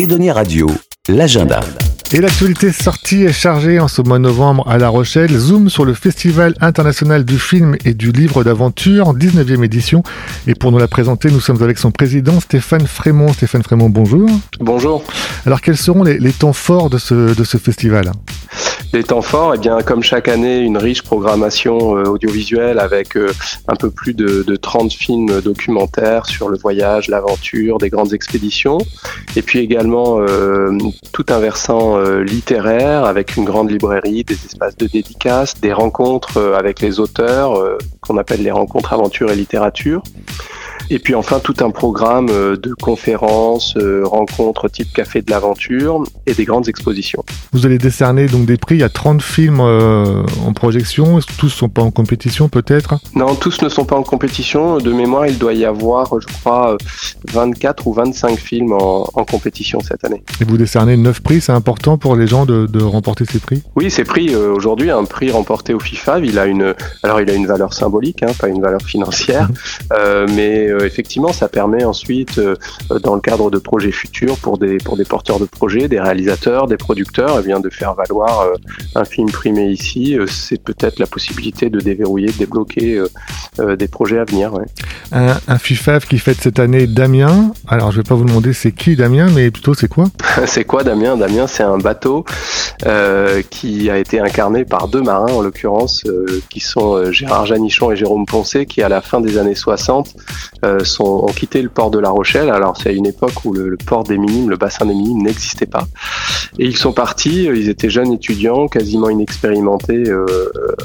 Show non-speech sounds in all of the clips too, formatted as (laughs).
Edonia Radio, l'agenda. Et l'actualité sortie est chargée en ce mois de novembre à La Rochelle. Zoom sur le Festival international du film et du livre d'aventure, 19e édition. Et pour nous la présenter, nous sommes avec son président Stéphane Frémont. Stéphane Frémont, bonjour. Bonjour. Alors quels seront les, les temps forts de ce, de ce festival? Les temps forts, eh bien, comme chaque année, une riche programmation euh, audiovisuelle avec euh, un peu plus de, de, 30 films documentaires sur le voyage, l'aventure, des grandes expéditions. Et puis également euh, tout un versant littéraire avec une grande librairie, des espaces de dédicaces, des rencontres avec les auteurs qu'on appelle les rencontres aventure et littérature. Et puis enfin tout un programme euh, de conférences, euh, rencontres type café de l'aventure et des grandes expositions. Vous allez décerner donc des prix. Il y a 30 films euh, en projection. Tous ne sont pas en compétition peut-être? Non, tous ne sont pas en compétition. De mémoire, il doit y avoir, je crois, 24 ou 25 films en, en compétition cette année. Et vous décernez 9 prix. C'est important pour les gens de, de remporter ces prix? Oui, ces prix aujourd'hui, un prix remporté au FIFA, il a une, alors il a une valeur symbolique, hein, pas une valeur financière, euh, mais effectivement, ça permet ensuite, euh, dans le cadre de projets futurs, pour des, pour des porteurs de projets, des réalisateurs, des producteurs, et eh bien, de faire valoir un film primé ici. c'est peut-être la possibilité de déverrouiller, de débloquer des projets à venir. Ouais. Un, un FIFAF qui fête cette année Damien. Alors, je vais pas vous demander c'est qui Damien, mais plutôt c'est quoi? (laughs) C'est quoi Damien? Damien, c'est un bateau euh, qui a été incarné par deux marins, en l'occurrence, euh, qui sont Gérard Janichon et Jérôme Poncé, qui à la fin des années 60 euh, sont, ont quitté le port de La Rochelle. Alors c'est à une époque où le, port des Minimes, le bassin des Minimes n'existait pas. Et ils sont partis, ils étaient jeunes étudiants, quasiment inexpérimentés euh,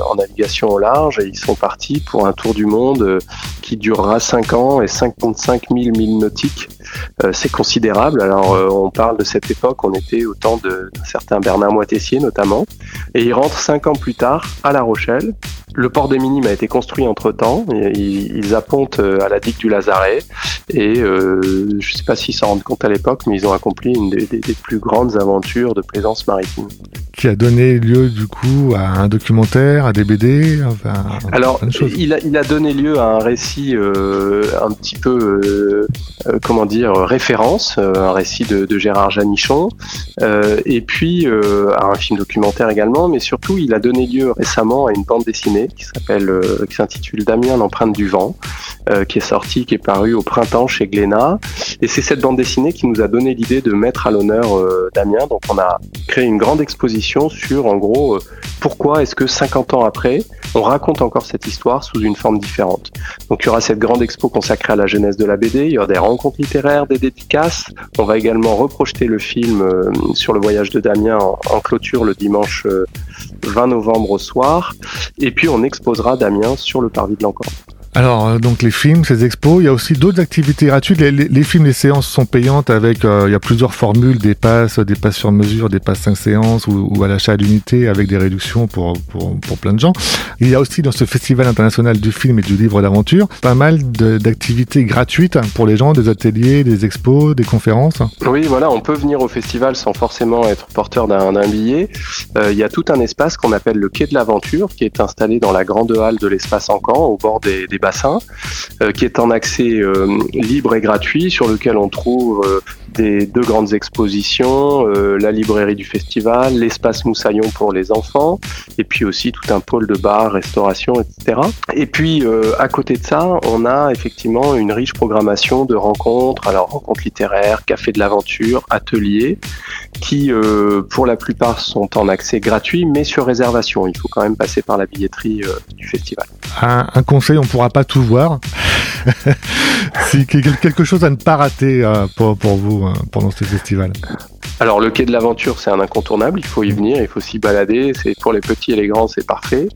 en navigation au large, et ils sont partis pour un tour du monde euh, qui durera 5 ans et 55 000 milles nautiques. Euh, c'est considérable. Alors on parle de cette époque, on était au temps d'un certain Bernard Moitessier notamment, et ils rentrent 5 ans plus tard à La Rochelle le port des Minimes a été construit entre temps. Ils, appontent euh, à la digue du Lazaret et euh, je ne sais pas s'ils s'en rendent compte à l'époque, mais ils ont accompli une des, des, des, plus grandes aventures de plaisance maritime. Qui a donné lieu du coup à un documentaire, à des BD enfin, Alors, il a, il a, donné lieu à un récit euh, un petit peu, euh, euh comment dire, référence, euh, un récit de, Gérard Janichon, et puis à un film documentaire également, mais surtout il a donné lieu récemment à une bande dessinée qui s'appelle, qui s'intitule Damien l'empreinte du vent, qui est sortie, qui est parue au printemps chez Glénat. Et c'est cette bande dessinée qui nous a donné l'idée de mettre à l'honneur euh, Damien. Donc on a créé une grande exposition sur, en gros, euh, pourquoi est-ce que 50 ans après, on raconte encore cette histoire sous une forme différente. Donc il y aura cette grande expo consacrée à la jeunesse de la BD, il y aura des rencontres littéraires, des dédicaces. On va également reprojeter le film euh, sur le voyage de Damien en, en clôture le dimanche 20 novembre au soir. Et puis on exposera Damien sur le parvis de l'Encore. Alors, euh, donc les films, ces expos, il y a aussi d'autres activités gratuites. Les, films, les séances sont payantes avec, euh, il y a plusieurs formules, des passes, des passes sur mesure, des passes 5 séances ou, ou à l'achat à avec des réductions pour, pour, pour, plein de gens. Il y a aussi dans ce festival international du film et du livre d'aventure pas mal d'activités gratuites pour les gens, des ateliers, des expos, des conférences. Oui, voilà, on peut venir au festival sans forcément être porteur d'un billet. Euh, il y a tout un espace qu'on appelle le quai de l'aventure qui est installé dans la grande halle de l'espace Encan au bord des, des euh, qui est en accès euh, libre et gratuit, sur lequel on trouve euh, des deux grandes expositions, euh, la librairie du festival, l'espace Moussaillon pour les enfants, et puis aussi tout un pôle de bar, restauration, etc. Et puis euh, à côté de ça, on a effectivement une riche programmation de rencontres, alors rencontres littéraires, café de l'aventure, ateliers, qui euh, pour la plupart sont en accès gratuit, mais sur réservation. Il faut quand même passer par la billetterie du festival. Un, un conseil, on ne pourra pas tout voir. (laughs) si quelque chose à ne pas rater euh, pour, pour, vous euh, pendant ce festival. Alors le quai de l'aventure c'est un incontournable, il faut y venir, il faut s'y balader, c'est pour les petits et les grands c'est parfait.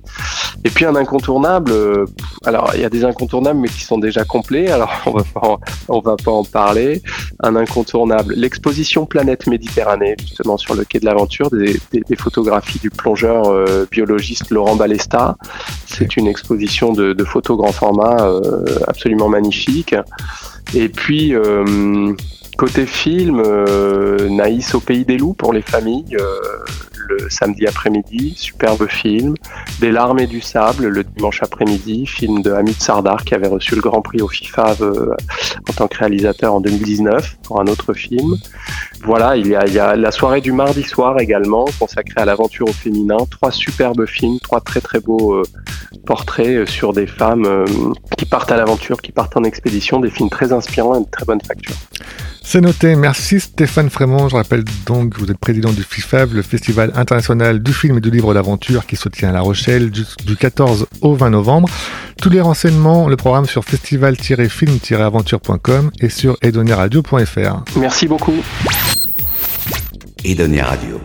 Et puis un incontournable, euh, alors il y a des incontournables mais qui sont déjà complets, alors (laughs) on va pas en, on va pas en parler. Un incontournable, l'exposition Planète Méditerranée justement sur le quai de l'aventure, des, des, photographies du plongeur euh, biologiste Laurent Balesta. C'est une exposition de, de photos grand format euh, absolument magnifique. Et puis Côté film, euh, Naïs au pays des loups pour les familles, euh, le samedi après-midi, superbe film. Des larmes et du sable le dimanche après-midi, film de Hamid Sardar qui avait reçu le Grand Prix au FIFA euh, en tant que réalisateur en 2019 pour un autre film. Voilà, il y, a, la soirée du mardi soir également, consacrée à l'aventure au féminin. Trois superbes films, trois très très beaux euh, portraits sur des femmes qui partent à l'aventure, qui partent en expédition, des films très inspirants et de très bonne facture. C'est noté. Merci Stéphane Frémont. Je rappelle donc que vous êtes président du FIFAV, le Festival international du film et du livre d'aventure qui se tient à La Rochelle du, 14 au 20 novembre. Tous les renseignements, le programme sur festival-film-aventure.com et sur edoniaradio.fr. Merci beaucoup. Edonia Radio.